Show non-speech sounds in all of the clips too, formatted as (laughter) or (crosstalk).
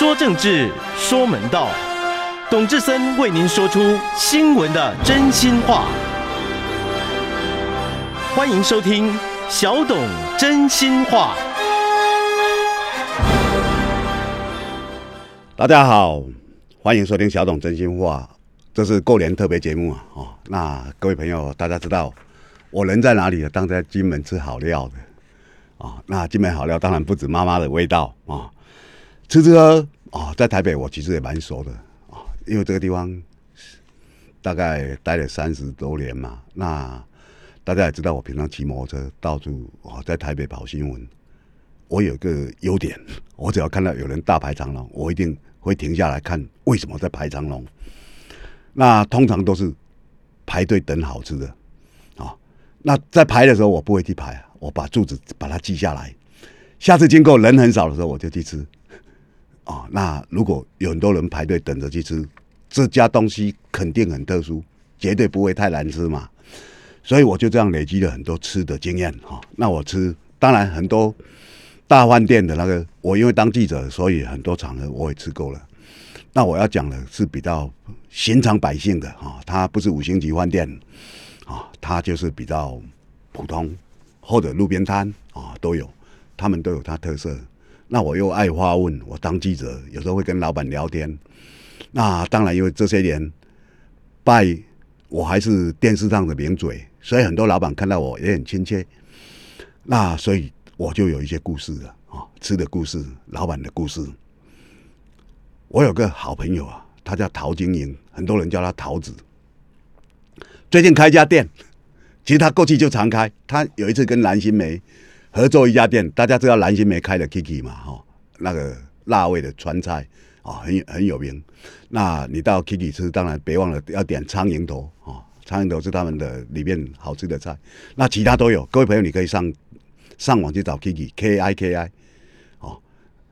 说政治，说门道，董志森为您说出新闻的真心话。欢迎收听小董真心话。大家好，欢迎收听小董真心话，这是过年特别节目啊！哦，那各位朋友，大家知道我人在哪里？当在金门吃好料的啊！那金门好料当然不止妈妈的味道啊，吃吃喝哦，在台北我其实也蛮熟的啊，因为这个地方大概待了三十多年嘛。那大家也知道，我平常骑摩托车到处啊，在台北跑新闻。我有个优点，我只要看到有人大排长龙，我一定。会停下来看为什么在排长龙？那通常都是排队等好吃的啊。那在排的时候，我不会去排，我把柱子把它记下来。下次经过人很少的时候，我就去吃啊。那如果有很多人排队等着去吃，这家东西肯定很特殊，绝对不会太难吃嘛。所以我就这样累积了很多吃的经验哈。那我吃，当然很多。大饭店的那个，我因为当记者，所以很多场合我也吃够了。那我要讲的是比较寻常百姓的啊，它不是五星级饭店啊，它就是比较普通或者路边摊啊都有，他们都有它特色。那我又爱花问，我当记者有时候会跟老板聊天。那当然，因为这些年拜我还是电视上的名嘴，所以很多老板看到我也很亲切。那所以。我就有一些故事了啊，吃的故事，老板的故事。我有个好朋友啊，他叫陶晶莹，很多人叫他桃子。最近开一家店，其实他过去就常开。他有一次跟蓝心湄合作一家店，大家知道蓝心湄开的 Kiki 嘛？哈，那个辣味的川菜啊，很很有名。那你到 Kiki 吃，当然别忘了要点苍蝇头啊，苍蝇头是他们的里面好吃的菜。那其他都有，各位朋友你可以上。上网去找 Kiki K I K I，哦，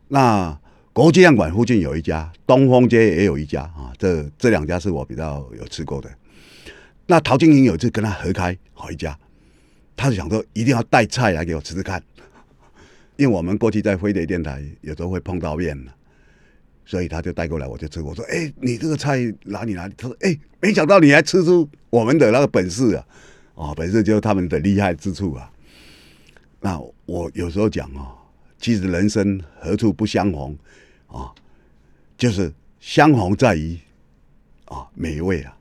那国际样馆附近有一家，东风街也有一家啊，这这两家是我比较有吃过的。那陶晶莹有一次跟他合开好一家，他就想说一定要带菜来给我吃吃看，(laughs) 因为我们过去在飞碟电台有时候会碰到面嘛，所以他就带过来，我就吃。我说：“哎，你这个菜哪里哪里？”他说：“哎，没想到你还吃出我们的那个本事啊！哦，本事就是他们的厉害之处啊。”那我有时候讲啊，其实人生何处不相逢啊，就是相逢在于啊美味啊。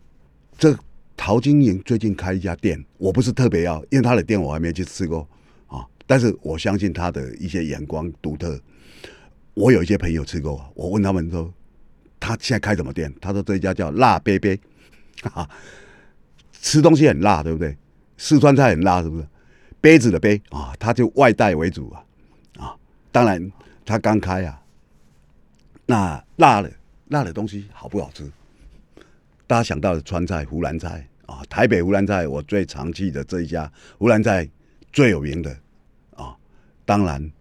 这陶晶莹最近开一家店，我不是特别要，因为他的店我还没去吃过啊。但是我相信他的一些眼光独特。我有一些朋友吃过，我问他们说，他现在开什么店？他说这一家叫辣杯杯，哈啊，吃东西很辣，对不对？四川菜很辣，是不是？杯子的杯啊，它就外带为主啊，啊，当然它刚开啊，那辣的辣的东西好不好吃？大家想到的川菜、湖南菜啊，台北湖南菜我最常去的这一家湖南菜最有名的啊，当然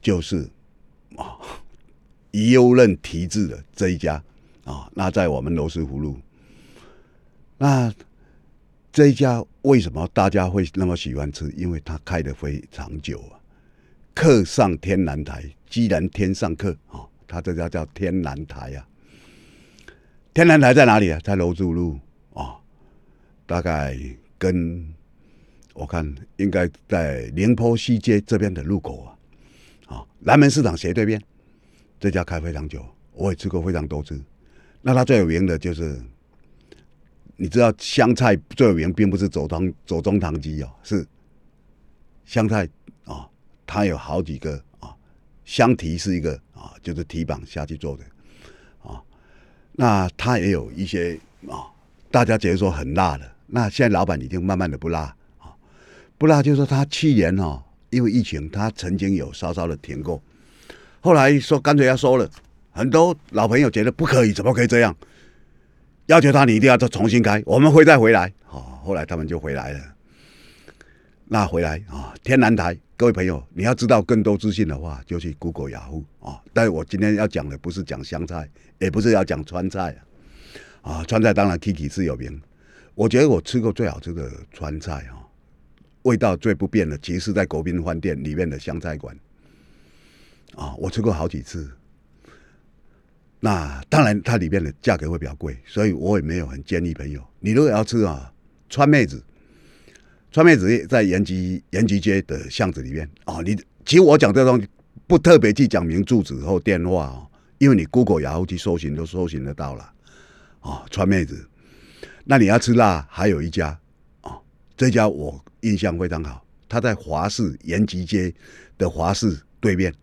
就是啊，宜优任提制的这一家啊，那在我们罗斯福路，那。这一家为什么大家会那么喜欢吃？因为它开的非常久啊。客上天南台，既然天上客啊，它这家叫天南台啊。天南台在哪里啊？在罗竹路啊，大概跟我看应该在宁波西街这边的路口啊。啊，南门市场斜对面，这家开非常久，我也吃过非常多次。那它最有名的就是。你知道香菜最有名，并不是走汤走中堂鸡哦，是香菜啊，它有好几个啊，香提是一个啊，就是提绑下去做的，那他也有一些啊，大家觉得说很辣的，那现在老板已经慢慢的不辣啊，不辣就是说他去年哦，因为疫情，他曾经有稍稍的停过，后来说干脆要收了，很多老朋友觉得不可以，怎么可以这样？要求他，你一定要再重新开，我们会再回来。好，后来他们就回来了。那回来啊，天南台，各位朋友，你要知道更多资讯的话，就去 Google 雅虎啊。但我今天要讲的不是讲湘菜，也不是要讲川菜啊。啊，川菜当然 Kiki 是有名。我觉得我吃过最好吃的川菜啊，味道最不变的，其实是在国宾饭店里面的湘菜馆。啊，我吃过好几次。那当然它里面的价格会比较贵，所以我也没有很建议朋友，你如果要吃啊，川妹子，川妹子在延吉延吉街的巷子里面啊，你其实我讲这东西不特别去讲明住址或电话哦，因为你 Google 然后去搜寻都搜寻得到了啊，川妹子。那你要吃辣，还有一家啊，这家我印象非常好，他在华市延吉街的华市对面，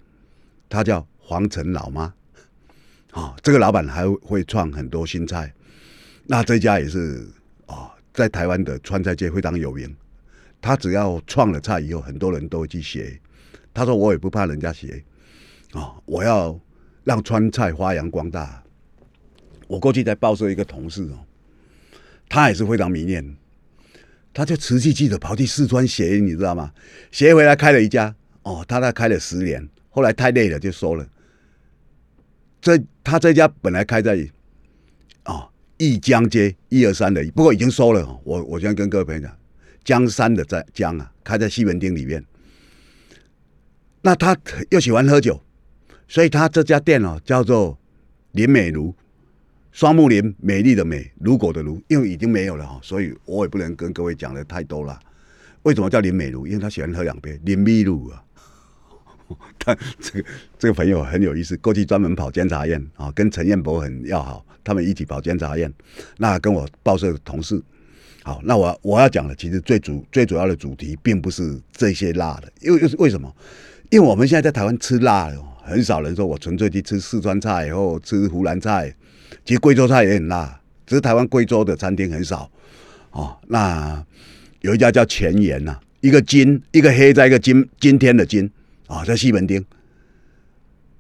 他叫黄城老妈，啊，这个老板还会创很多新菜，那这家也是啊，在台湾的川菜界非常有名，他只要创了菜以后，很多人都会去学，他说我也不怕人家学，啊，我要让川菜发扬光大，我过去在报社一个同事哦。他也是非常迷恋，他就持续记者跑去四川学，你知道吗？学回来开了一家，哦，他那开了十年，后来太累了就收了。这他这家本来开在啊一江街一二三的，不过已经收了。我我先跟各位朋友讲，江山的在江啊，开在西门町里面。那他又喜欢喝酒，所以他这家店哦叫做林美如。双木林，美丽的美，如果的如，因为已经没有了哈，所以我也不能跟各位讲的太多了。为什么叫林美如？因为他喜欢喝两杯林美如啊。(laughs) 他这个这个朋友很有意思，过去专门跑监察院啊，跟陈彦博很要好，他们一起跑监察院。那跟我报社的同事，好，那我我要讲的其实最主最主要的主题，并不是这些辣的，因为又是为什么？因为我们现在在台湾吃辣的，很少人说我纯粹去吃四川菜或吃湖南菜。其实贵州菜也很辣，只是台湾贵州的餐厅很少哦。那有一家叫前沿呐，一个金，一个黑，在一个今今天的今啊，在西门町。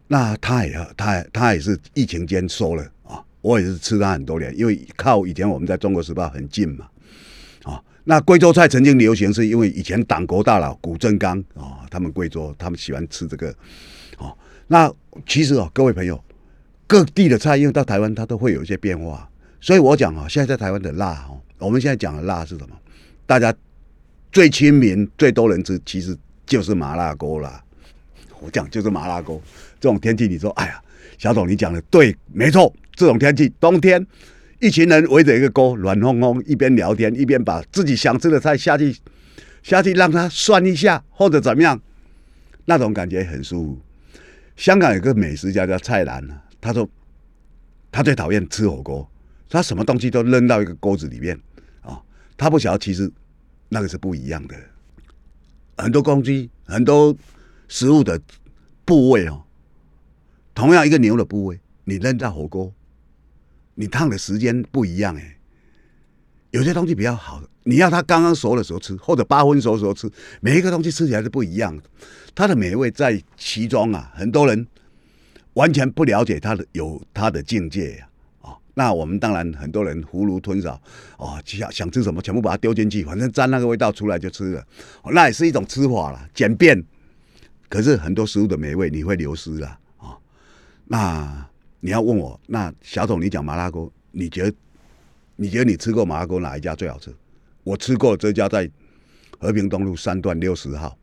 那他也他他也是疫情间收了啊，我也是吃他很多年，因为靠以前我们在中国时报很近嘛。那贵州菜曾经流行，是因为以前党国大佬古正刚啊，他们贵州他们喜欢吃这个哦。那其实哦，各位朋友。各地的菜，因为到台湾它都会有一些变化，所以我讲啊，现在在台湾的辣哦，我们现在讲的辣是什么？大家最亲民、最多人吃，其实就是麻辣锅啦。我讲就是麻辣锅。这种天气，你说，哎呀，小董你讲的对，没错。这种天气，冬天，一群人围着一个锅，暖烘烘，一边聊天，一边把自己想吃的菜下去，下去让他涮一下，或者怎么样，那种感觉很舒服。香港有个美食家叫蔡澜啊。他说，他最讨厌吃火锅，他什么东西都扔到一个锅子里面啊。他不晓得，其实那个是不一样的。很多公鸡、很多食物的部位哦，同样一个牛的部位，你扔到火锅，你烫的时间不一样哎。有些东西比较好，你要它刚刚熟的时候吃，或者八分熟的时候吃，每一个东西吃起来是不一样的。它的美味在其中啊，很多人。完全不了解它的有它的境界呀，啊，那我们当然很多人囫囵吞枣，哦，想想吃什么全部把它丢进去，反正沾那个味道出来就吃了，那也是一种吃法了，简便。可是很多食物的美味你会流失了啊。那你要问我，那小董你讲麻辣锅，你觉得你觉得你吃过麻辣锅哪一家最好吃？我吃过这家在和平东路三段六十号。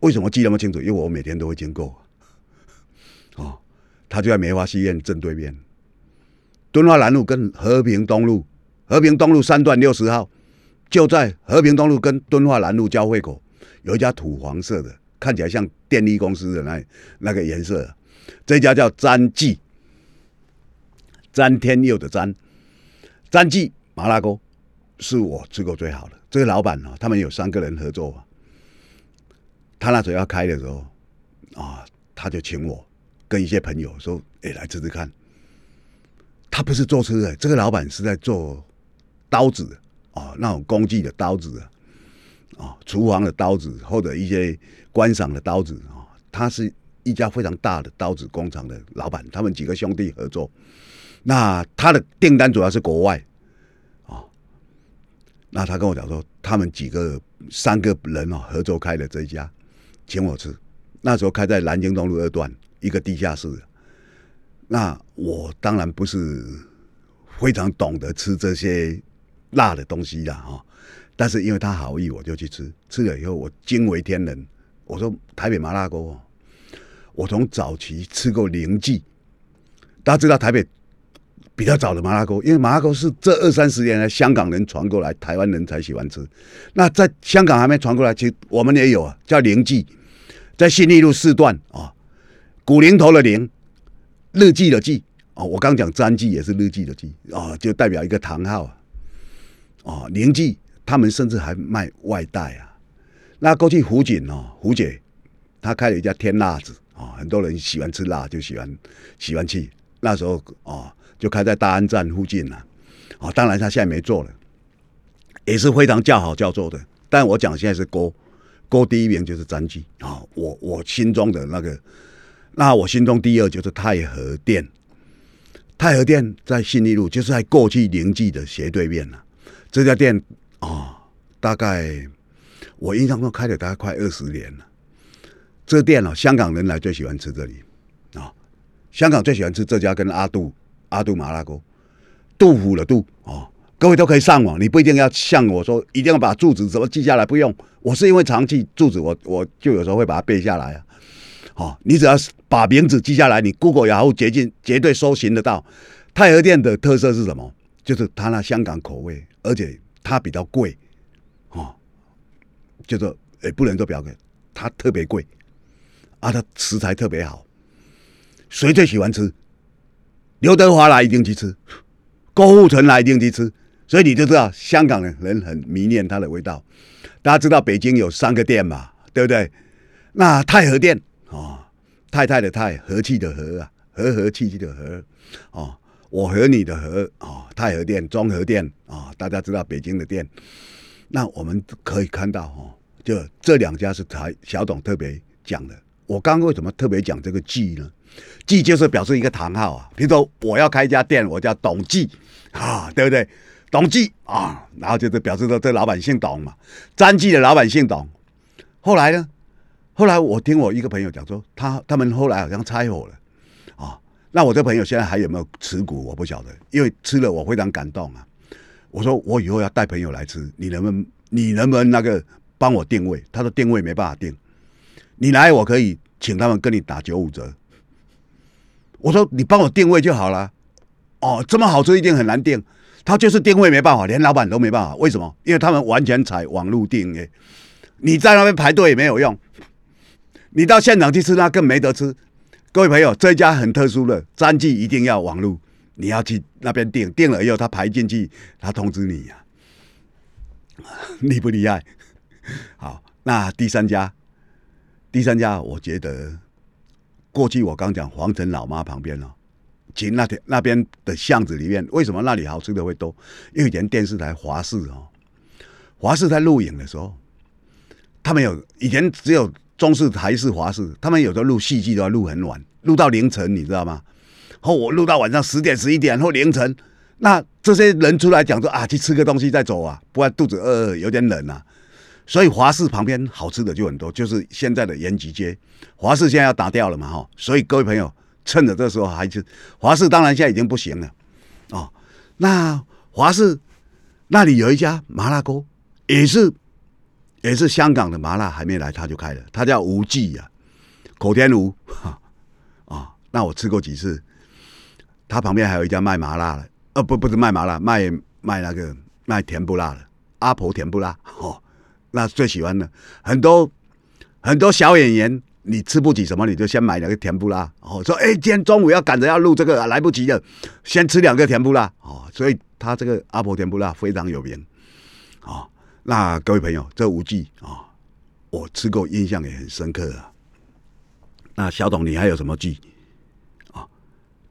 为什么记那么清楚？因为我每天都会经过。(laughs) 哦，他就在梅花戏院正对面，敦化南路跟和平东路，和平东路三段六十号，就在和平东路跟敦化南路交汇口，有一家土黄色的，看起来像电力公司的那那个颜色，这家叫詹记，詹天佑的詹，詹记麻辣锅是我吃过最好的。这个老板呢，他们有三个人合作，他那时候要开的时候，啊，他就请我。跟一些朋友说：“哎，来吃吃看。”他不是做吃的，这个老板是在做刀子啊，那种工具的刀子啊，啊，厨房的刀子或者一些观赏的刀子啊。他是一家非常大的刀子工厂的老板，他们几个兄弟合作。那他的订单主要是国外啊。那他跟我讲说，他们几个三个人哦合作开的这一家，请我吃。那时候开在南京东路二段。一个地下室，那我当然不是非常懂得吃这些辣的东西的哈，但是因为他好意，我就去吃，吃了以后我惊为天人。我说台北麻辣锅，我从早期吃过灵记，大家知道台北比较早的麻辣锅，因为麻辣锅是这二三十年来香港人传过来，台湾人才喜欢吃。那在香港还没传过来，其实我们也有啊，叫灵记，在信义路四段啊，古灵头的灵，日记的记哦，我刚讲詹记也是日记的记啊，就代表一个堂号啊。哦，灵记他们甚至还卖外带啊。那过去胡锦哦，胡姐她开了一家天辣子啊，很多人喜欢吃辣，就喜欢喜欢去。那时候哦，就开在大安站附近了。哦，当然他现在没做了，也是非常叫好叫座的。但我讲现在是锅锅第一名就是詹记啊，我我心中的那个，那我心中第二就是太和店。太和店在信义路，就是在过去灵记的斜对面了。这家店啊，大概我印象中开了大概快二十年了。这店啊，香港人来最喜欢吃这里啊，香港最喜欢吃这家跟阿杜阿杜麻辣锅，杜甫的杜啊，各位都可以上网，你不一定要像我说一定要把住址怎么记下来，不用。我是因为常记住址，我我就有时候会把它背下来啊。好，你只要把名字记下来，你 Google 然后捷径绝对搜寻得到。太和店的特色是什么？就是它那香港口味。而且它比较贵，哦，就说也不能说表格，它特别贵，啊，它食材特别好，谁最喜欢吃？刘德华来一定去吃，郭富城来一定去吃，所以你就知道香港人人很迷恋它的味道。大家知道北京有三个店嘛，对不对？那太和店哦，太太的太，和气的和啊，和和气气的和，哦。我和你的和啊，太和店、中和店啊，大家知道北京的店，那我们可以看到哈，就这两家是台小董特别讲的。我刚刚为什么特别讲这个记呢？记就是表示一个堂号啊，比如说我要开一家店，我叫董记啊，对不对？董记啊，然后就是表示说这老板姓董嘛。詹记的老板姓董。后来呢？后来我听我一个朋友讲说，他他们后来好像拆伙了啊。那我这朋友现在还有没有持股？我不晓得，因为吃了我非常感动啊！我说我以后要带朋友来吃，你能不能你能不能那个帮我定位？他说定位没办法定，你来我可以请他们跟你打九五折。我说你帮我定位就好了。哦，这么好吃一定很难定，他就是定位没办法，连老板都没办法。为什么？因为他们完全采网络定诶，你在那边排队也没有用，你到现场去吃那更没得吃。各位朋友，这一家很特殊的，战绩一定要网络，你要去那边订，订了以后他排进去，他通知你呀，(laughs) 厉不厉害？好，那第三家，第三家，我觉得过去我刚讲皇城老妈旁边哦，其那天那边的巷子里面，为什么那里好吃的会多？因为以前电视台华视哦，华视在录影的时候，他们有以前只有。中视、台视、华视，他们有时候录戏剧都要录很晚，录到凌晨，你知道吗？后我录到晚上十点、十一点或凌晨，那这些人出来讲说啊，去吃个东西再走啊，不然肚子饿饿，有点冷啊。所以华氏旁边好吃的就很多，就是现在的延吉街。华氏现在要打掉了嘛，哈，所以各位朋友趁着这时候还是华氏，当然现在已经不行了哦。那华氏那里有一家麻辣锅，也是。也是香港的麻辣还没来，他就开了。他叫吴记呀，口天吴啊。那我吃过几次。他旁边还有一家卖麻辣的，呃，不，不是卖麻辣，卖卖那个卖甜不辣的。阿婆甜不辣哦，那最喜欢的很多很多小演员，你吃不起什么，你就先买两个甜不辣哦。说哎，今天中午要赶着要录这个，来不及了，先吃两个甜不辣哦。所以他这个阿婆甜不辣非常有名啊。那各位朋友，这五记啊，我吃过，印象也很深刻啊。那小董，你还有什么记啊？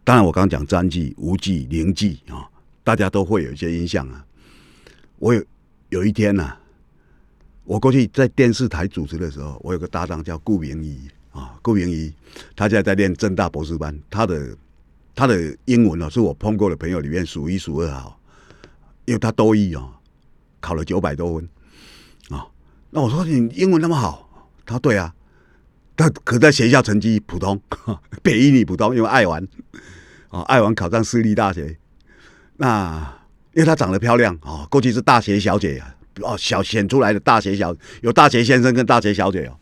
当然，我刚刚讲詹记、吴记、灵记啊，大家都会有一些印象啊。我有有一天呢，我过去在电视台主持的时候，我有个搭档叫顾明仪啊，顾明仪，他现在在念正大博士班，他的他的英文哦，是我碰过的朋友里面数一数二好，因为他多译哦。考了九百多分啊！那我说你英文那么好，他说对啊，他可在学校成绩普通，(laughs) 北一女普通，因为爱玩啊，爱玩考上私立大学。那因为她长得漂亮啊，过去是大学小姐啊，哦，小选出来的大学小有大学先生跟大学小姐哦。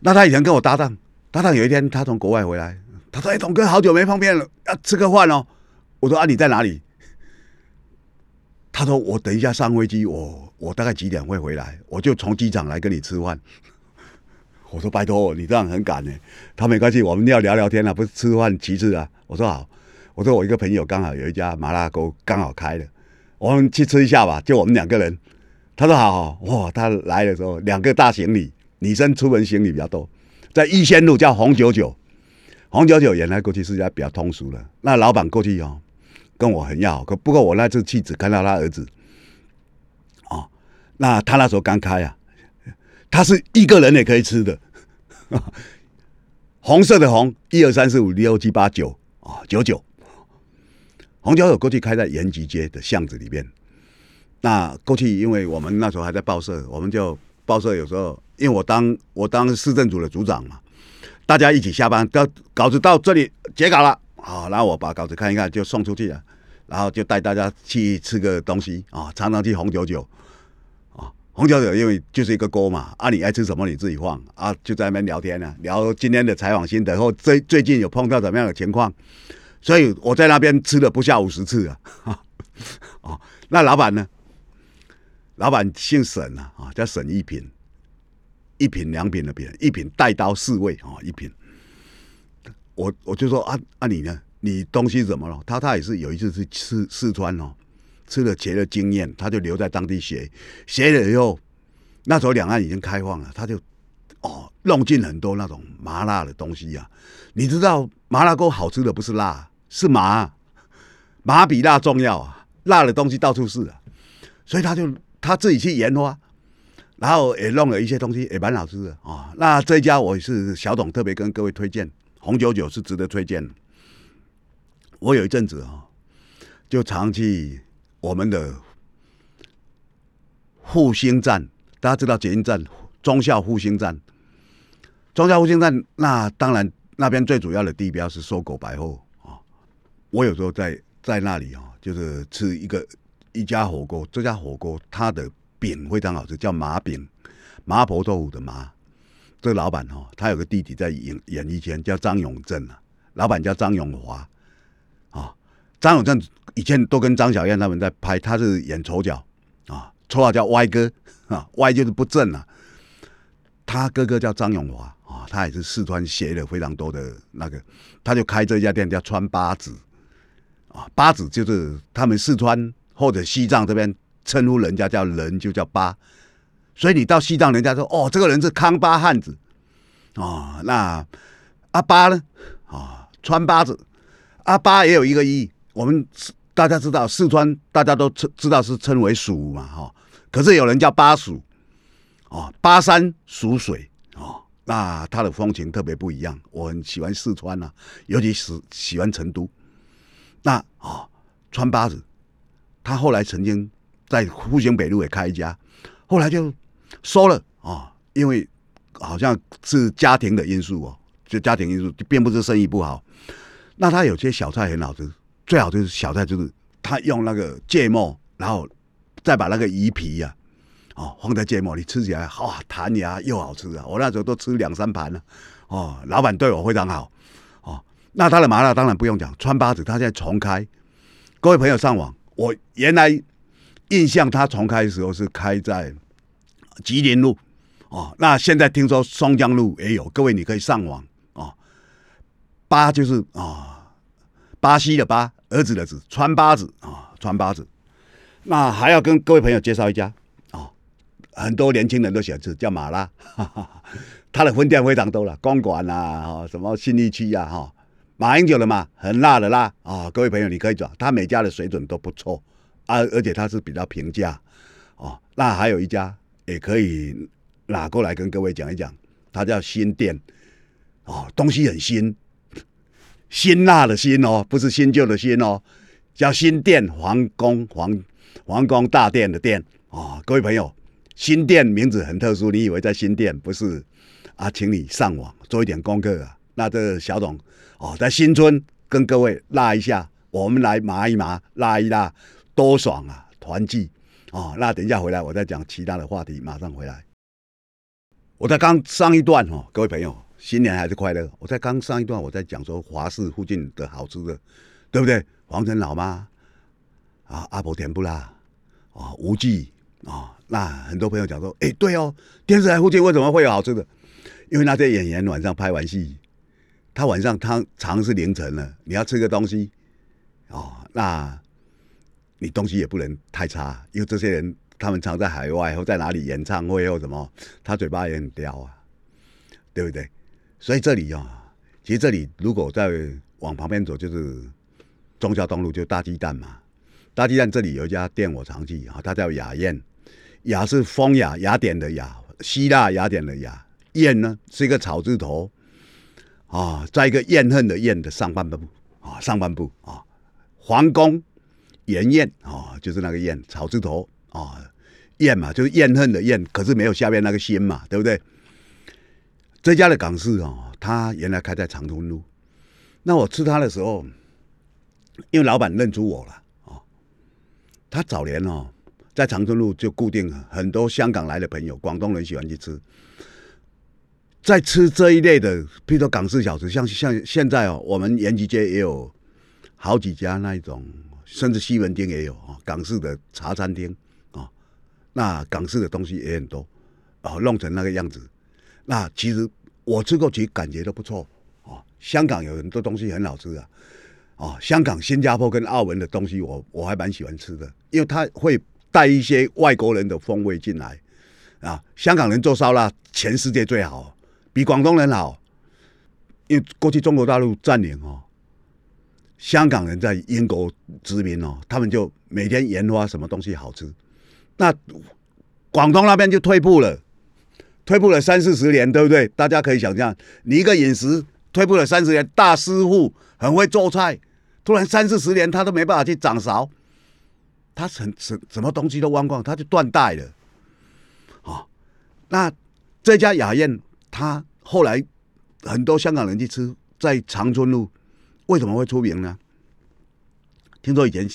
那他以前跟我搭档，搭档有一天他从国外回来，他说：“哎，董哥，好久没碰面了，要吃个饭哦。”我说：“啊，你在哪里？”他说：“我等一下上飞机，我我大概几点会回来？我就从机场来跟你吃饭。(laughs) ”我说：“拜托，你这样很赶呢。”他没关系，我们要聊聊天啊，不是吃饭其次啊。我说好，我说我一个朋友刚好有一家麻辣锅刚好开了，我们去吃一下吧，就我们两个人。他说好，好哇，他来的时候两个大行李，女生出门行李比较多，在逸仙路叫红九九，红九九原来过去是家比较通俗的，那老板过去哦跟我很要好，可不过我那次去只看到他儿子，哦，那他那时候刚开啊，他是一个人也可以吃的，(laughs) 红色的红，一二三四五六七八九啊，九九，红九九过去开在延吉街的巷子里面。那过去，因为我们那时候还在报社，我们就报社有时候，因为我当我当市政组的组长嘛，大家一起下班，到稿子到这里截稿了，好，然后我把稿子看一看就送出去了，然后就带大家去吃个东西啊，常常去红九九啊，红九九因为就是一个锅嘛，啊，你爱吃什么你自己放啊，就在那边聊天呢，聊今天的采访心得，或最最近有碰到怎么样的情况，所以我在那边吃了不下五十次啊，(laughs) 哦，那老板呢？老板姓沈啊，啊叫沈一品，一品两品的品，一品带刀侍卫啊，一品。我我就说啊啊你呢？你东西怎么了？他他也是有一次去吃四川哦，吃了茄的经验，他就留在当地学，学了以后，那时候两岸已经开放了，他就哦弄进很多那种麻辣的东西呀。你知道麻辣锅好吃的不是辣，是麻，麻比辣重要啊，辣的东西到处是啊，所以他就。他自己去研发，然后也弄了一些东西，也蛮好吃的啊。那这家我是小董特别跟各位推荐，红九九是值得推荐。我有一阵子啊，就常去我们的复兴站，大家知道捷运站中校复兴站，中校复兴站那当然那边最主要的地标是搜狗百货。我有时候在在那里啊，就是吃一个。一家火锅，这家火锅它的饼非常好吃，叫麻饼，麻婆豆腐的麻。这老板哦，他有个弟弟在演演艺圈，叫张永正啊。老板叫张永华啊。张永正以前都跟张小燕他们在拍，他是演丑角啊，绰号叫歪哥啊，歪就是不正啊。他哥哥叫张永华啊，他也是四川学了非常多的那个，他就开这家店叫川八子啊，八子就是他们四川。或者西藏这边称呼人家叫人就叫巴，所以你到西藏，人家说哦，这个人是康巴汉子，哦，那阿巴呢？啊，川巴子，阿巴也有一个意。我们大家知道四川，大家都称知道是称为蜀嘛，哈。可是有人叫巴蜀，哦，巴山蜀水，哦，那它的风情特别不一样。我很喜欢四川呐，尤其是喜欢成都。那啊，川巴子。他后来曾经在复兴北路也开一家，后来就收了啊，因为好像是家庭的因素哦，就家庭因素，并不是生意不好。那他有些小菜很好吃，最好就是小菜就是他用那个芥末，然后再把那个鱼皮呀，哦放在芥末里吃起来，哇弹牙又好吃啊！我那时候都吃两三盘了，哦，老板对我非常好，那他的麻辣当然不用讲，川八子他现在重开，各位朋友上网。我原来印象，他重开的时候是开在吉林路哦。那现在听说松江路也有，各位你可以上网哦。巴就是啊，巴西的巴，儿子的子，川八子啊，川八子。那还要跟各位朋友介绍一家啊，很多年轻人都喜欢吃，叫麻辣，他的分店非常多了，公馆啊，什么新力区呀，哈。马英九的嘛，很辣的辣啊！各位朋友，你可以找他每家的水准都不错啊，而且他是比较平价哦。那还有一家也可以拿过来跟各位讲一讲，它叫新店哦，东西很新，辛辣的辛哦，不是新旧的新哦，叫新店皇宫皇皇宫大殿的殿啊！各位朋友，新店名字很特殊，你以为在新店不是啊？请你上网做一点功课啊！那这小董。哦，在新春跟各位拉一下，我们来麻一麻，拉一拉，多爽啊！团聚哦，那等一下回来我再讲其他的话题，马上回来。我在刚上一段哦，各位朋友，新年还是快乐。我在刚上一段我在讲说华氏附近的好吃的，对不对？黄城老妈啊，阿婆甜不辣啊，无忌啊，那很多朋友讲说，哎，对哦，电视台附近为什么会有好吃的？因为那些演员晚上拍完戏，他晚上他常是凌晨了，你要吃个东西哦，那你东西也不能太差，因为这些人他们常在海外或在哪里演唱会或什么，他嘴巴也很刁啊，对不对？所以这里啊，其实这里如果再往旁边走，就是中孝东路，就大鸡蛋嘛。大鸡蛋这里有一家店我常去啊，它叫雅宴，雅是风雅雅典的雅，希腊雅典的雅。燕呢是一个草字头，啊，在一个怨恨的怨的上半部啊，上半部啊，皇宫颜燕啊，就是那个燕草字头啊，燕嘛就是怨恨的怨，可是没有下面那个心嘛，对不对？这家的港式啊，他原来开在长春路，那我吃他的时候，因为老板认出我了啊，他早年哦在长春路就固定很多香港来的朋友，广东人喜欢去吃。在吃这一类的，比如说港式小吃，像像现在哦，我们延吉街也有好几家那一种，甚至西门町也有啊，港式的茶餐厅啊，那港式的东西也很多哦，弄成那个样子。那其实我吃过，其实感觉都不错啊。香港有很多东西很好吃啊，啊，香港、新加坡跟澳门的东西，我我还蛮喜欢吃的，因为它会带一些外国人的风味进来啊。香港人做烧腊，全世界最好。比广东人好，因为过去中国大陆占领哦，香港人在英国殖民哦，他们就每天研发什么东西好吃，那广东那边就退步了，退步了三四十年，对不对？大家可以想象，你一个饮食退步了三十年，大师傅很会做菜，突然三四十年他都没办法去掌勺，他什什什么东西都忘光，他就断代了，啊，那这家雅宴。他后来很多香港人去吃，在长春路为什么会出名呢？听说以前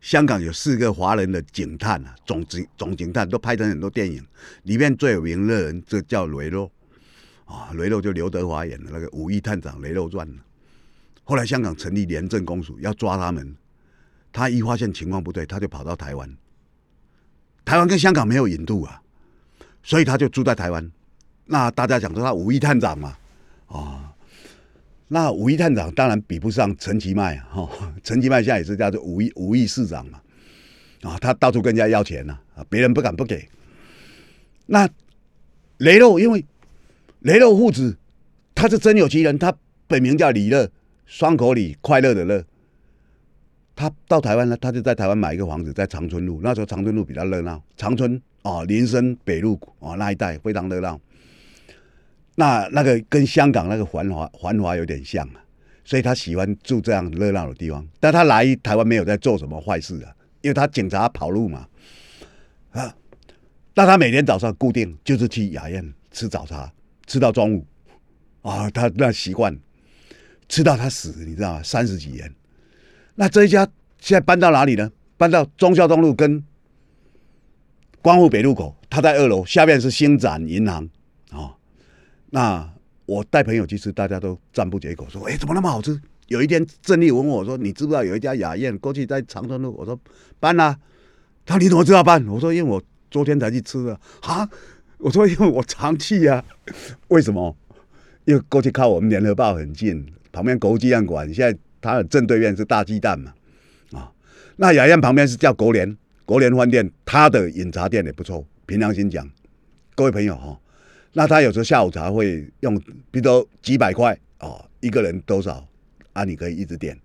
香港有四个华人的警探啊，总警总警探都拍成很多电影，里面最有名的人就叫雷洛啊，雷洛就刘德华演的那个《武义探长雷洛传》。后来香港成立廉政公署要抓他们，他一发现情况不对，他就跑到台湾。台湾跟香港没有引渡啊，所以他就住在台湾。那大家讲说他五义探长嘛，啊，那五义探长当然比不上陈其迈哈，(laughs) 陈其迈现在也是叫做五义五义市长嘛，啊，他到处跟人家要钱呐，啊，别人不敢不给。那雷洛因为雷洛父子他是真有其人，他本名叫李乐，双口李快乐的乐。他到台湾呢，他就在台湾买一个房子，在长春路，那时候长春路比较热闹，长春啊林森北路啊那一带非常热闹。那那个跟香港那个繁华繁华有点像啊，所以他喜欢住这样热闹的地方。但他来台湾没有在做什么坏事啊，因为他警察跑路嘛，啊，那他每天早上固定就是去雅苑吃早茶，吃到中午，啊，他那习惯吃到他死，你知道吗？三十几年。那这一家现在搬到哪里呢？搬到忠孝东路跟光复北路口，他在二楼，下面是星展银行啊。那我带朋友去吃，大家都赞不绝口，说：“哎，怎么那么好吃？”有一天，郑丽问我说：“你知不知道有一家雅宴过去在长春路？”我说：“搬啦。”他：“你怎么知道搬？”我说：“因为我昨天才去吃的。”啊，我说：“因为我常去呀。” (laughs) 为什么？因为过去靠我们联合报很近，旁边国际样馆，现在它的正对面是大鸡蛋嘛。啊，那雅宴旁边是叫国联，国联饭店，它的饮茶店也不错。凭良心讲，各位朋友哈。那他有时候下午茶会用，比如说几百块哦，一个人多少啊？你可以一直点。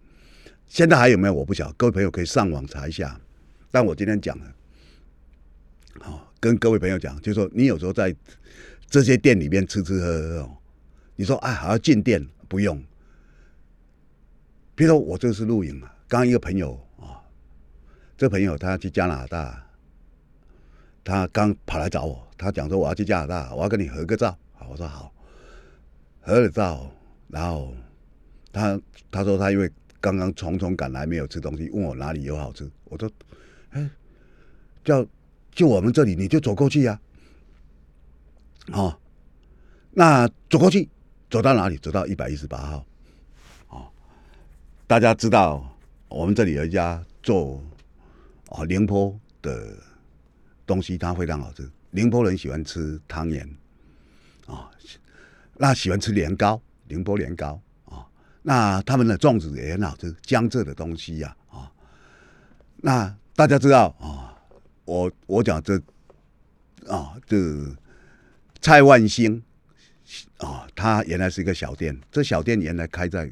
现在还有没有？我不晓，各位朋友可以上网查一下。但我今天讲了，好，跟各位朋友讲，就是说你有时候在这些店里面吃吃喝喝哦，你说哎，还要进店？不用。比如说我这是录影嘛，刚刚一个朋友啊，这朋友他去加拿大，他刚跑来找我。他讲说我要去加拿大，我要跟你合个照。好，我说好，合了照，然后他他说他因为刚刚匆匆赶来，没有吃东西，问我哪里有好吃。我说，哎，叫就我们这里，你就走过去呀。哦，那走过去，走到哪里？走到一百一十八号。哦，大家知道我们这里有一家做哦宁波的东西，它非常好吃。宁波人喜欢吃汤圆啊，那喜欢吃年糕，宁波年糕啊。那他们的粽子也很好吃，江浙的东西呀啊。那大家知道啊，我我讲这啊，这蔡万兴。啊，他原来是一个小店，这小店原来开在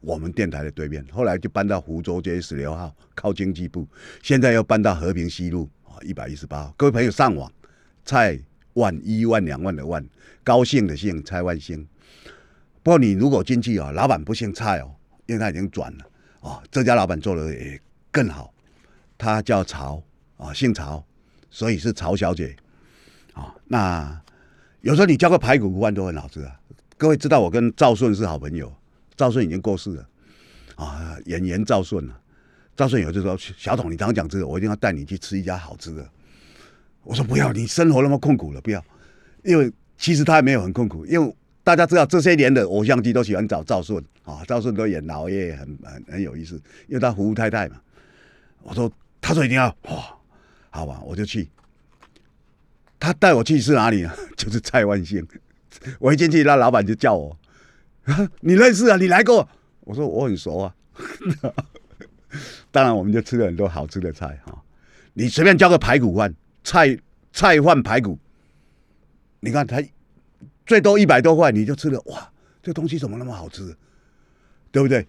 我们电台的对面，后来就搬到湖州街十六号，靠经济部，现在又搬到和平西路啊一百一十八号。各位朋友上网，蔡万一万两万的万，高兴的兴，蔡万兴。不过你如果进去啊，老板不姓蔡哦，因为他已经转了啊。这家老板做的也更好，他叫曹啊，姓曹，所以是曹小姐啊。那。有时候你叫个排骨饭都很好吃啊！各位知道我跟赵顺是好朋友，赵顺已经过世了啊，演员赵顺啊。赵顺有就说：“小董，你常讲这个，我一定要带你去吃一家好吃的。”我说：“不要，你生活那么困苦了，不要。”因为其实他也没有很困苦，因为大家知道这些年的偶像剧都喜欢找赵顺啊，赵顺都演老爷，很很很有意思，因为他服务太太嘛。我说：“他说一定要哇，好吧，我就去。”他带我去是哪里啊？就是蔡万兴。我一进去，那老板就叫我：“你认识啊？你来过？”我说：“我很熟啊。(laughs) ”当然，我们就吃了很多好吃的菜哈。你随便叫个排骨饭，菜菜饭排骨，你看他最多一百多块，你就吃了哇！这东西怎么那么好吃？对不对？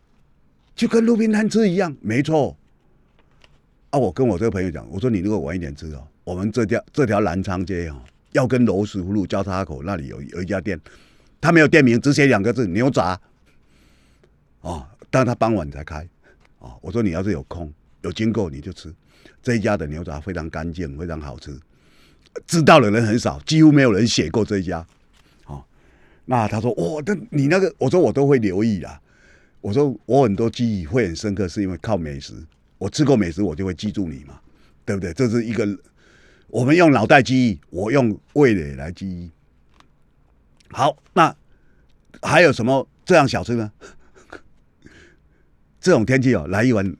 就跟路边摊吃一样，没错。啊，我跟我这个朋友讲，我说你如果晚一点吃哦。我们这条这条南昌街啊，要跟罗斯福路交叉口那里有有一家店，他没有店名，只写两个字“牛杂”。哦，但他傍晚才开。哦，我说你要是有空有经过你就吃这一家的牛杂，非常干净，非常好吃。知道的人很少，几乎没有人写过这一家。哦，那他说：“哦，那你那个，我说我都会留意啊。我说我很多记忆会很深刻，是因为靠美食。我吃过美食，我就会记住你嘛，对不对？这是一个。我们用脑袋记忆，我用味蕾来记忆。好，那还有什么这样小吃呢？(laughs) 这种天气哦，来一碗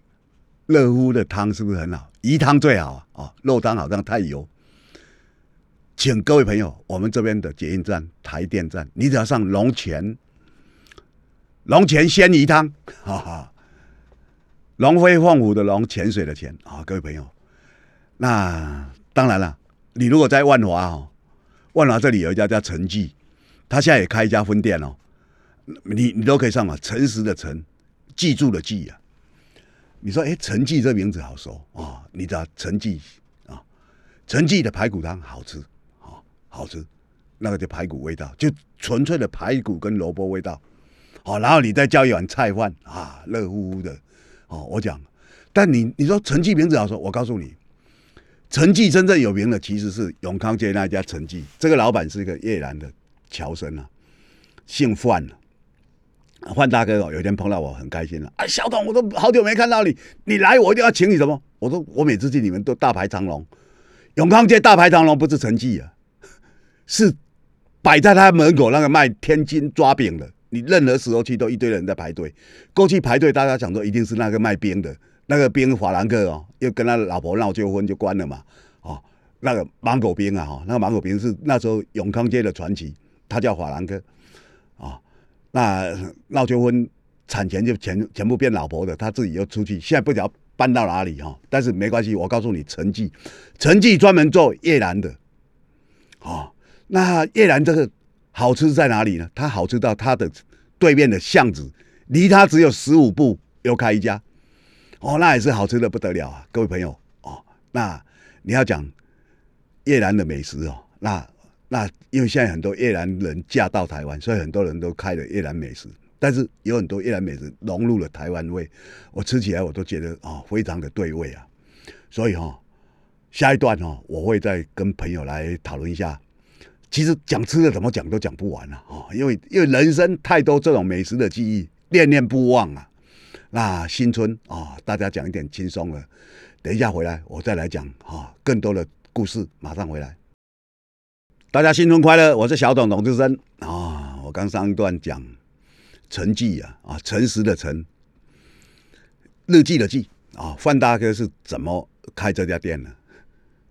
热乎的汤是不是很好？鱼汤最好啊！哦，肉汤好像太油。请各位朋友，我们这边的捷运站台电站，你只要上龙泉，龙泉鲜鱼汤，哈哈，龙飞凤舞的龙，泉水的泉啊！各位朋友，那。当然了，你如果在万华哦，万华这里有一家叫陈记，他现在也开一家分店哦，你你都可以上网，诚实的诚，记住的记啊。你说哎，陈记这名字好熟啊，你知道陈记啊，陈记的排骨汤好吃啊，好吃，那个就排骨味道，就纯粹的排骨跟萝卜味道，好，然后你再叫一碗菜饭啊，热乎乎的哦。我讲，但你你说陈记名字好熟，我告诉你。陈记真正有名的其实是永康街那家陈记，这个老板是一个越南的侨生啊，姓范，范大哥哦，有一天碰到我很开心了，哎，小董，我都好久没看到你，你来我一定要请你什么？我说我每次去你们都大排长龙，永康街大排长龙不是成绩啊，是摆在他门口那个卖天津抓饼的，你任何时候去都一堆人在排队，过去排队大家想说一定是那个卖冰的。那个兵法兰克哦，又跟他老婆闹纠纷就关了嘛，哦，那个芒果兵啊，哈，那个芒果兵是那时候永康街的传奇，他叫法兰克，那闹纠纷产权就全全部变老婆的，他自己又出去，现在不知道搬到哪里哈，但是没关系，我告诉你，陈记，陈记专门做越南的，哦，那越南这个好吃在哪里呢？它好吃到它的对面的巷子，离它只有十五步，又开一家。哦，那也是好吃的不得了啊，各位朋友哦。那你要讲越南的美食哦，那那因为现在很多越南人嫁到台湾，所以很多人都开了越南美食。但是有很多越南美食融入了台湾味，我吃起来我都觉得哦，非常的对味啊。所以哈，下一段哈，我会再跟朋友来讨论一下。其实讲吃的怎么讲都讲不完了哦，因为因为人生太多这种美食的记忆，念念不忘啊。那新春啊，大家讲一点轻松的。等一下回来，我再来讲啊，更多的故事。马上回来，大家新春快乐！我是小董董志生啊。我刚上一段讲陈记啊啊，诚实的诚，日记的记啊，范大哥是怎么开这家店的？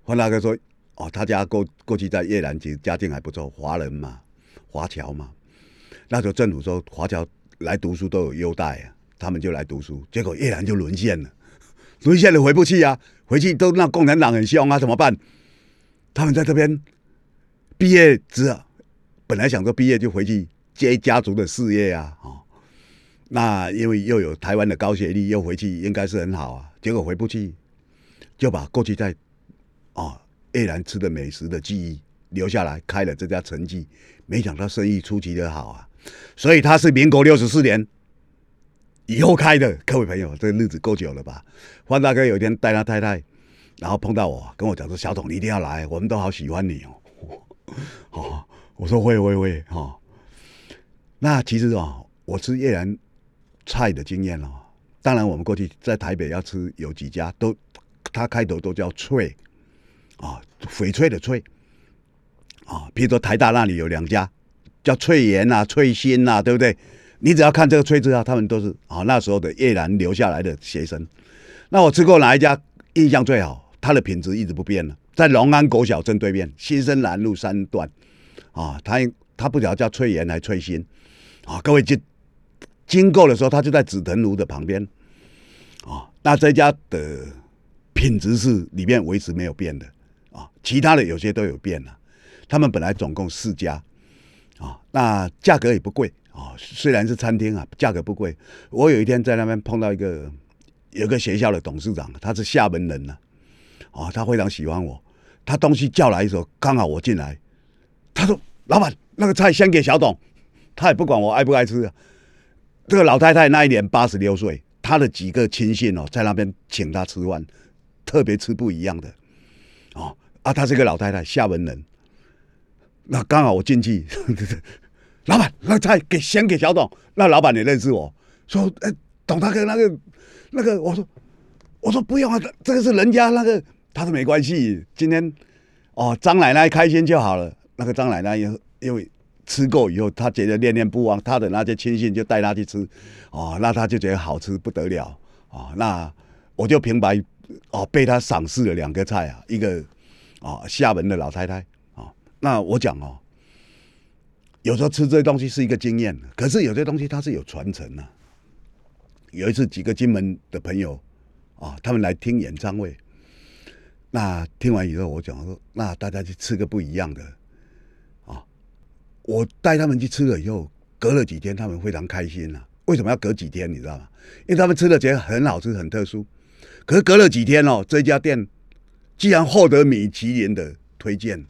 范大哥说，哦，他家过过去在越南其实家境还不错，华人嘛，华侨嘛，那时候政府说华侨来读书都有优待啊，他们就来读书，结果越南就沦陷了，沦陷了回不去啊，回去都那共产党很凶啊，怎么办？他们在这边毕业之后，本来想说毕业就回去接家族的事业啊，哦，那因为又有台湾的高学历，又回去应该是很好啊。结果回不去，就把过去在哦越南吃的美食的记忆留下来，开了这家陈记。没想到生意出奇的好啊，所以他是民国六十四年以后开的。各位朋友，这日子够久了吧？范大哥有一天带他太太。然后碰到我，跟我讲说：“小董，你一定要来，我们都好喜欢你哦。”哦，我说会会会哈。那其实哦，我吃越南菜的经验哦，当然我们过去在台北要吃有几家都，它开头都叫脆啊，翡翠的翠啊。比如说台大那里有两家叫翠岩呐、翠心呐，对不对？你只要看这个“翠”字啊，他们都是啊那时候的越南留下来的学生。那我吃过哪一家印象最好？它的品质一直不变了，在龙安国小正对面，新生南路三段，啊，他他不晓得叫翠岩还是翠心，啊，各位经经过的时候，他就在紫藤庐的旁边，啊，那这家的品质是里面维持没有变的，啊，其他的有些都有变了，他们本来总共四家，啊，那价格也不贵，啊，虽然是餐厅啊，价格不贵。我有一天在那边碰到一个有个学校的董事长，他是厦门人呢。他非常喜欢我。他东西叫来的时候，刚好我进来。他说：“老板，那个菜先给小董。”他也不管我爱不爱吃。这个老太太那一年八十六岁，她的几个亲信哦，在那边请她吃饭，特别吃不一样的。哦啊，她是个老太太，厦门人。那刚好我进去，(laughs) 老板，那菜给先给小董。那老板也认识我，说：“哎，董大哥，那个那个。”我说：“我说不用啊，这个是人家那个。”他说没关系，今天哦，张奶奶开心就好了。那个张奶奶因因为吃过以后，她觉得念念不忘，她的那些亲信就带她去吃，哦，那她就觉得好吃不得了啊。那我就平白哦被她赏识了两个菜啊，一个啊厦门的老太太啊。那我讲哦，有时候吃这些东西是一个经验，可是有些东西它是有传承的。有一次几个金门的朋友啊，他们来听演唱会。那听完以后，我讲说，那大家去吃个不一样的，啊，我带他们去吃了以后，隔了几天，他们非常开心呐。为什么要隔几天？你知道吗？因为他们吃的觉得很好吃，很特殊。可是隔了几天哦，这家店既然获得米其林的推荐，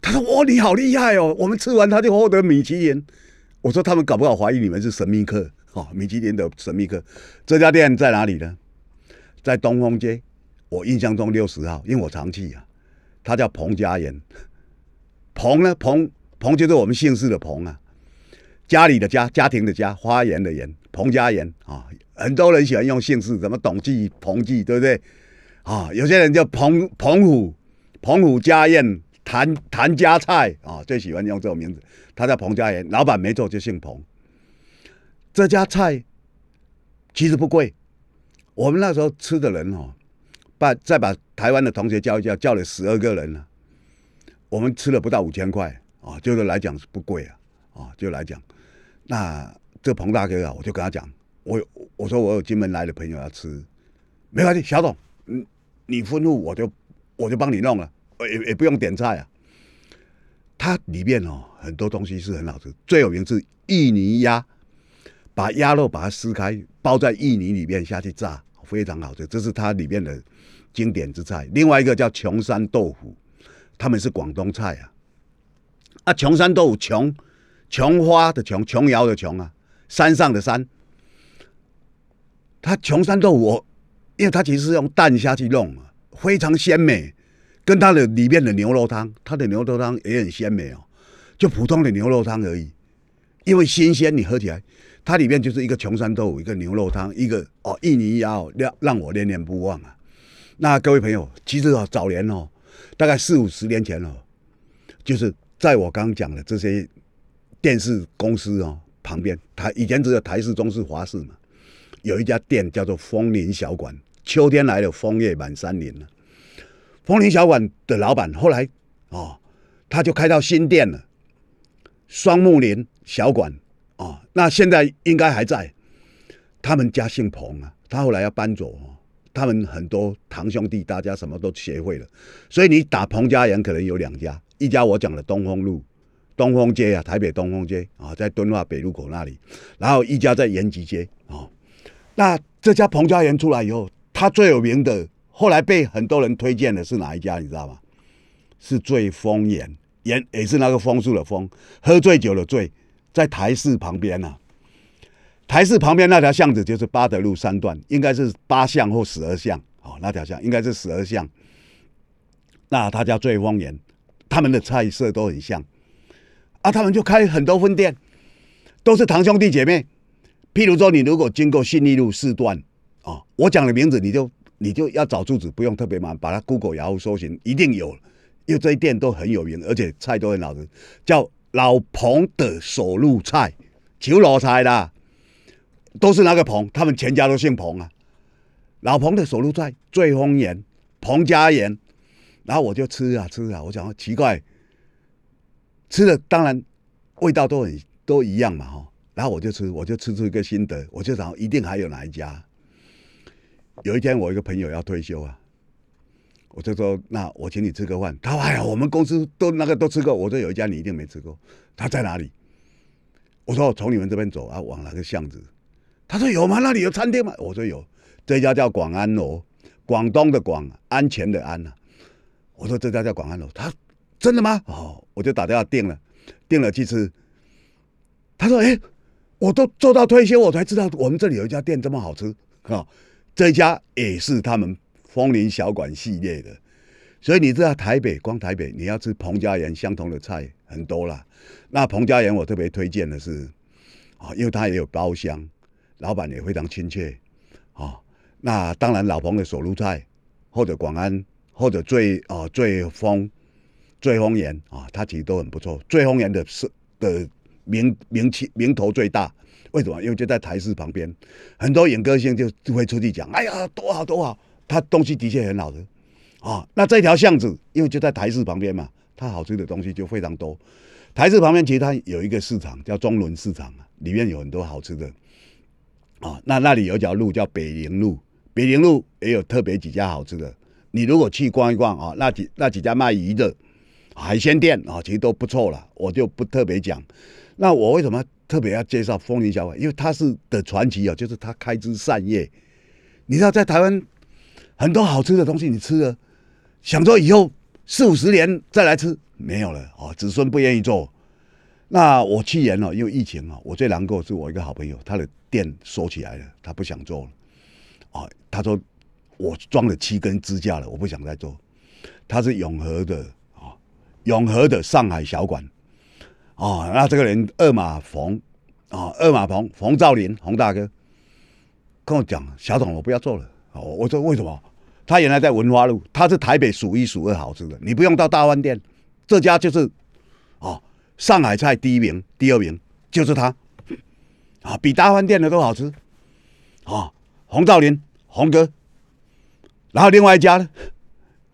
他说：“哇，你好厉害哦！”我们吃完他就获得米其林。我说：“他们搞不好怀疑你们是神秘客哦，米其林的神秘客。”这家店在哪里呢？在东风街。我印象中六十号，因为我常去啊。他叫彭家园，(laughs) 彭呢？彭彭就是我们姓氏的彭啊。家里的家，家庭的家，花园的园，彭家园啊。很多人喜欢用姓氏，什么董记、彭记，对不对？啊，有些人叫彭彭虎、彭虎家宴、谭谭家菜啊，最喜欢用这种名字。他叫彭家园，老板没错，就姓彭。这家菜其实不贵，我们那时候吃的人哦。把再把台湾的同学叫一叫，叫了十二个人了。我们吃了不到五千块啊，就是来讲是不贵啊啊，就来讲。那这彭大哥啊，我就跟他讲，我我说我有金门来的朋友要吃，没关系，小董，嗯，你吩咐我就我就帮你弄了，也也不用点菜啊。它里面哦很多东西是很好吃，最有名是芋泥鸭，把鸭肉把它撕开，包在芋泥里面下去炸，非常好吃，这是它里面的。经典之菜，另外一个叫琼山豆腐，他们是广东菜啊。啊，琼山豆腐，琼琼花的琼，琼瑶的琼啊，山上的山。它琼山豆腐，我因为它其实是用蛋下去弄啊，非常鲜美，跟它的里面的牛肉汤，它的牛肉汤也很鲜美哦，就普通的牛肉汤而已。因为新鲜，你喝起来，它里面就是一个琼山豆腐，一个牛肉汤，一个哦印尼鸭，让让我念念不忘啊。那各位朋友，其实啊，早年哦，大概四五十年前哦，就是在我刚刚讲的这些电视公司哦旁边，台以前只有台视、中视、华视嘛，有一家店叫做枫林小馆，秋天来了，枫叶满山林了。枫林小馆的老板后来哦，他就开到新店了，双木林小馆哦，那现在应该还在。他们家姓彭啊，他后来要搬走哦。他们很多堂兄弟，大家什么都学会了，所以你打彭家园可能有两家，一家我讲的东风路、东风街啊，台北东风街啊，在敦化北路口那里，然后一家在延吉街啊。那这家彭家园出来以后，他最有名的，后来被很多人推荐的是哪一家？你知道吗？是醉风岩，岩也是那个风树的风，喝醉酒的醉，在台市旁边呐。台市旁边那条巷子就是八德路三段，应该是八巷或十二巷哦，那条巷应该是十二巷。那他叫醉风岩，他们的菜色都很像啊，他们就开很多分店，都是堂兄弟姐妹。譬如说，你如果经过信义路四段啊，我讲的名字你就你就要找住址，不用特别忙，把它 Google 然后搜寻，一定有，因为这些店都很有名，而且菜都很好吃，叫老彭的手路菜，求老菜啦。都是那个彭，他们全家都姓彭啊。老彭的手路在醉风岩、彭家园，然后我就吃啊吃啊，我想奇怪，吃的当然味道都很都一样嘛哈。然后我就吃，我就吃出一个心得，我就想一定还有哪一家。有一天我一个朋友要退休啊，我就说那我请你吃个饭。他说哎呀，我们公司都那个都吃过。我说有一家你一定没吃过，他在哪里？我说从你们这边走啊，往哪个巷子？他说有吗？那里有餐厅吗？我说有，这家叫广安楼，广东的广，安全的安呐。我说这家叫广安楼，他真的吗？哦，我就打电话订了，订了去吃。他说：“哎，我都做到退休，我才知道我们这里有一家店这么好吃啊！这家也是他们枫林小馆系列的，所以你知道台北光台北你要吃彭家园相同的菜很多了。那彭家园我特别推荐的是啊，因为它也有包厢。”老板也非常亲切，啊，那当然老彭的手炉菜，或者广安，或者最啊最丰，最丰岩啊，它其实都很不错。最丰岩的是的名名气名头最大，为什么？因为就在台市旁边，很多影歌星就就会出去讲，哎呀多好多好，它东西的确很好的，啊，那这条巷子因为就在台市旁边嘛，它好吃的东西就非常多。台市旁边其实它有一个市场叫中仑市场啊，里面有很多好吃的。啊，那那里有条路叫北陵路，北陵路也有特别几家好吃的。你如果去逛一逛啊，那几那几家卖鱼的海鲜店啊，其实都不错了，我就不特别讲。那我为什么特别要介绍风林小馆？因为他是的传奇啊，就是他开枝散叶。你知道在台湾很多好吃的东西，你吃了，想说以后四五十年再来吃，没有了啊，子孙不愿意做。那我去年哦，因为疫情啊，我最难过是我一个好朋友，他的店收起来了，他不想做了。啊，他说我装了七根支架了，我不想再做。他是永和的啊，永和的上海小馆啊。那这个人二马冯啊，二马冯冯兆林冯大哥跟我讲，小董我不要做了。哦，我说为什么？他原来在文化路，他是台北数一数二好吃的，你不用到大饭店，这家就是啊。上海菜第一名，第二名就是他，啊，比大饭店的都好吃，啊，洪兆林，洪哥，然后另外一家呢，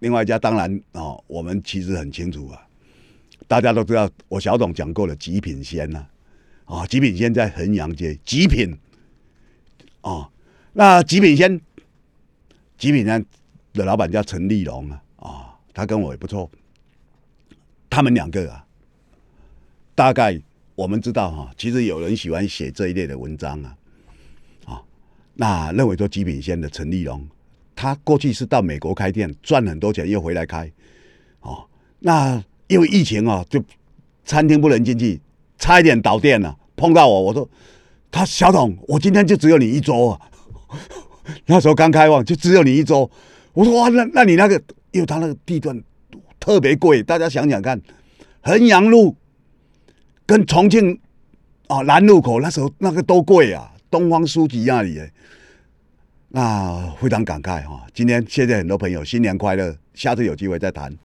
另外一家当然啊，我们其实很清楚啊，大家都知道，我小董讲过了，极品鲜呐，啊，极品鲜在衡阳街，极品，啊，那极品鲜，极品鲜的老板叫陈立荣啊，啊，他跟我也不错，他们两个啊。大概我们知道哈，其实有人喜欢写这一类的文章啊，啊，那认为说极品鲜的陈立荣，他过去是到美国开店赚很多钱，又回来开，哦，那因为疫情啊，就餐厅不能进去，差一点倒店了。碰到我，我说他小董，我今天就只有你一桌啊。(laughs) 那时候刚开放，就只有你一桌。我说哇，那那你那个，因为他那个地段特别贵，大家想想看，衡阳路。跟重庆啊南路口那时候那个多贵啊，东方书局那里，那非常感慨哈。今天谢谢很多朋友，新年快乐，下次有机会再谈。